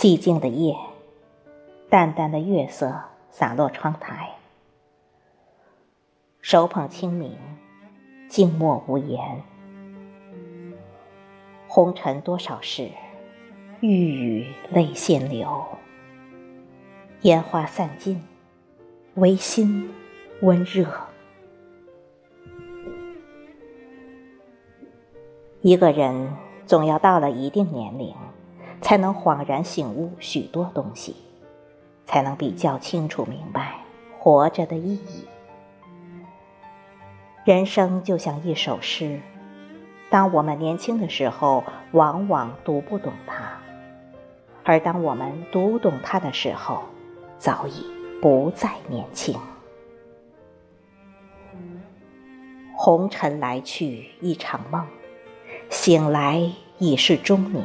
寂静的夜，淡淡的月色洒落窗台，手捧清明，静默无言。红尘多少事，欲语泪先流。烟花散尽，唯心温热。一个人总要到了一定年龄。才能恍然醒悟许多东西，才能比较清楚明白活着的意义。人生就像一首诗，当我们年轻的时候，往往读不懂它；而当我们读懂它的时候，早已不再年轻。红尘来去一场梦，醒来已是中年。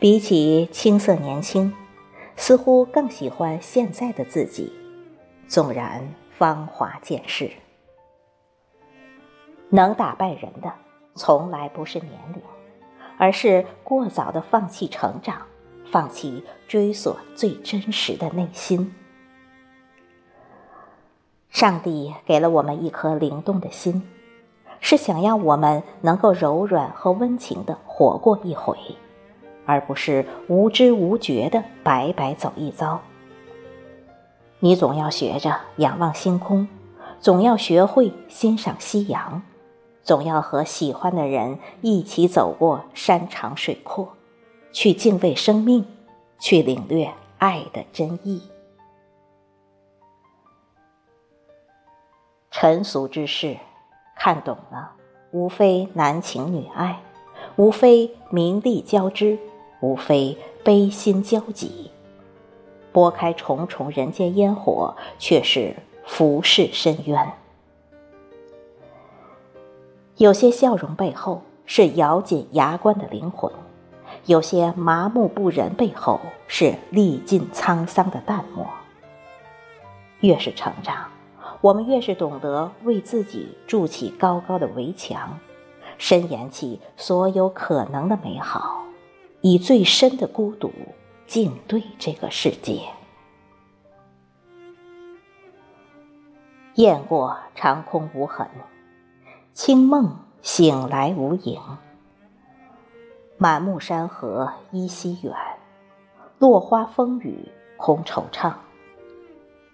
比起青涩年轻，似乎更喜欢现在的自己。纵然芳华渐逝，能打败人的，从来不是年龄，而是过早的放弃成长，放弃追索最真实的内心。上帝给了我们一颗灵动的心，是想要我们能够柔软和温情的活过一回。而不是无知无觉的白白走一遭。你总要学着仰望星空，总要学会欣赏夕阳，总要和喜欢的人一起走过山长水阔，去敬畏生命，去领略爱的真意。尘俗之事，看懂了，无非男情女爱，无非名利交织。无非悲心交集，拨开重重人间烟火，却是浮世深渊。有些笑容背后是咬紧牙关的灵魂，有些麻木不仁背后是历尽沧桑的淡漠。越是成长，我们越是懂得为自己筑起高高的围墙，深研起所有可能的美好。以最深的孤独静对这个世界，雁过长空无痕，清梦醒来无影。满目山河依稀远，落花风雨空惆怅。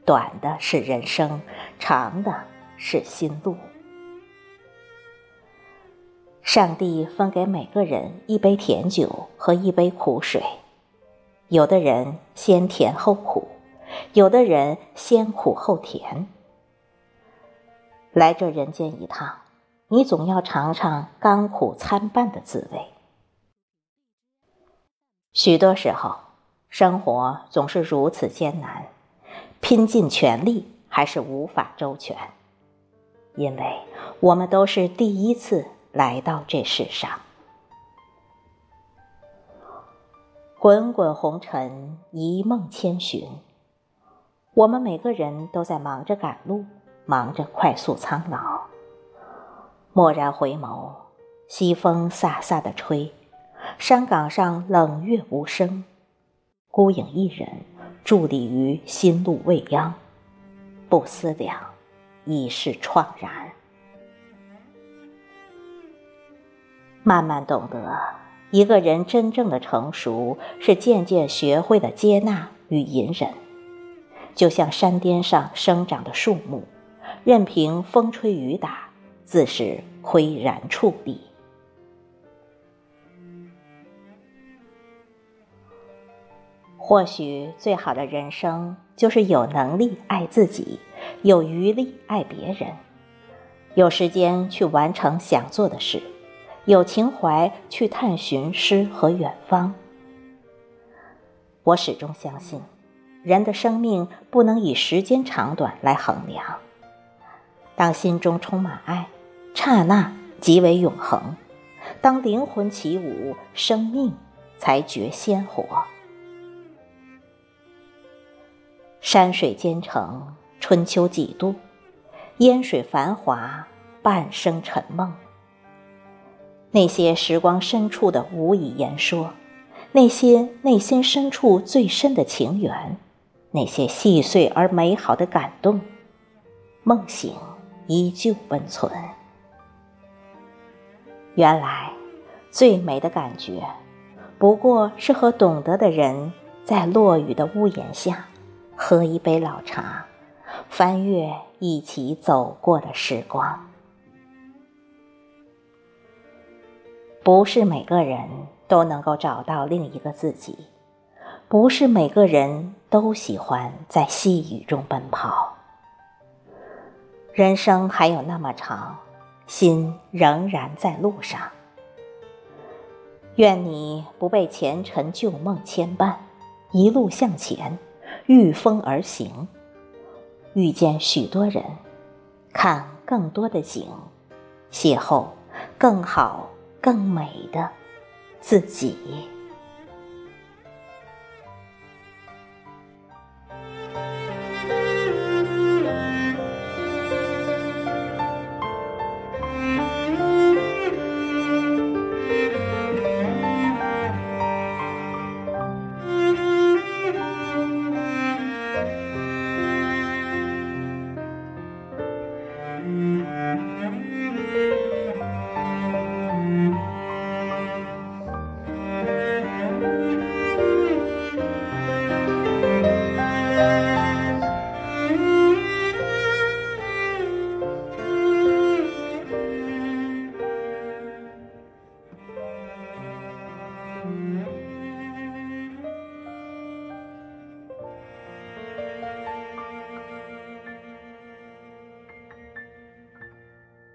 短的是人生，长的是心路。上帝分给每个人一杯甜酒和一杯苦水，有的人先甜后苦，有的人先苦后甜。来这人间一趟，你总要尝尝甘苦参半的滋味。许多时候，生活总是如此艰难，拼尽全力还是无法周全，因为我们都是第一次。来到这世上，滚滚红尘，一梦千寻。我们每个人都在忙着赶路，忙着快速苍老。蓦然回眸，西风飒飒的吹，山岗上冷月无声，孤影一人伫立于心路未央，不思量，已是怆然。慢慢懂得，一个人真正的成熟，是渐渐学会了接纳与隐忍。就像山巅上生长的树木，任凭风吹雨打，自是岿然矗立。或许最好的人生，就是有能力爱自己，有余力爱别人，有时间去完成想做的事。有情怀去探寻诗和远方。我始终相信，人的生命不能以时间长短来衡量。当心中充满爱，刹那即为永恒；当灵魂起舞，生命才觉鲜活。山水兼程，春秋几度；烟水繁华，半生沉梦。那些时光深处的无以言说，那些内心深处最深的情缘，那些细碎而美好的感动，梦醒依旧温存。原来，最美的感觉，不过是和懂得的人在落雨的屋檐下，喝一杯老茶，翻阅一起走过的时光。不是每个人都能够找到另一个自己，不是每个人都喜欢在细雨中奔跑。人生还有那么长，心仍然在路上。愿你不被前尘旧梦牵绊，一路向前，御风而行，遇见许多人，看更多的景，邂逅更好。更美的自己。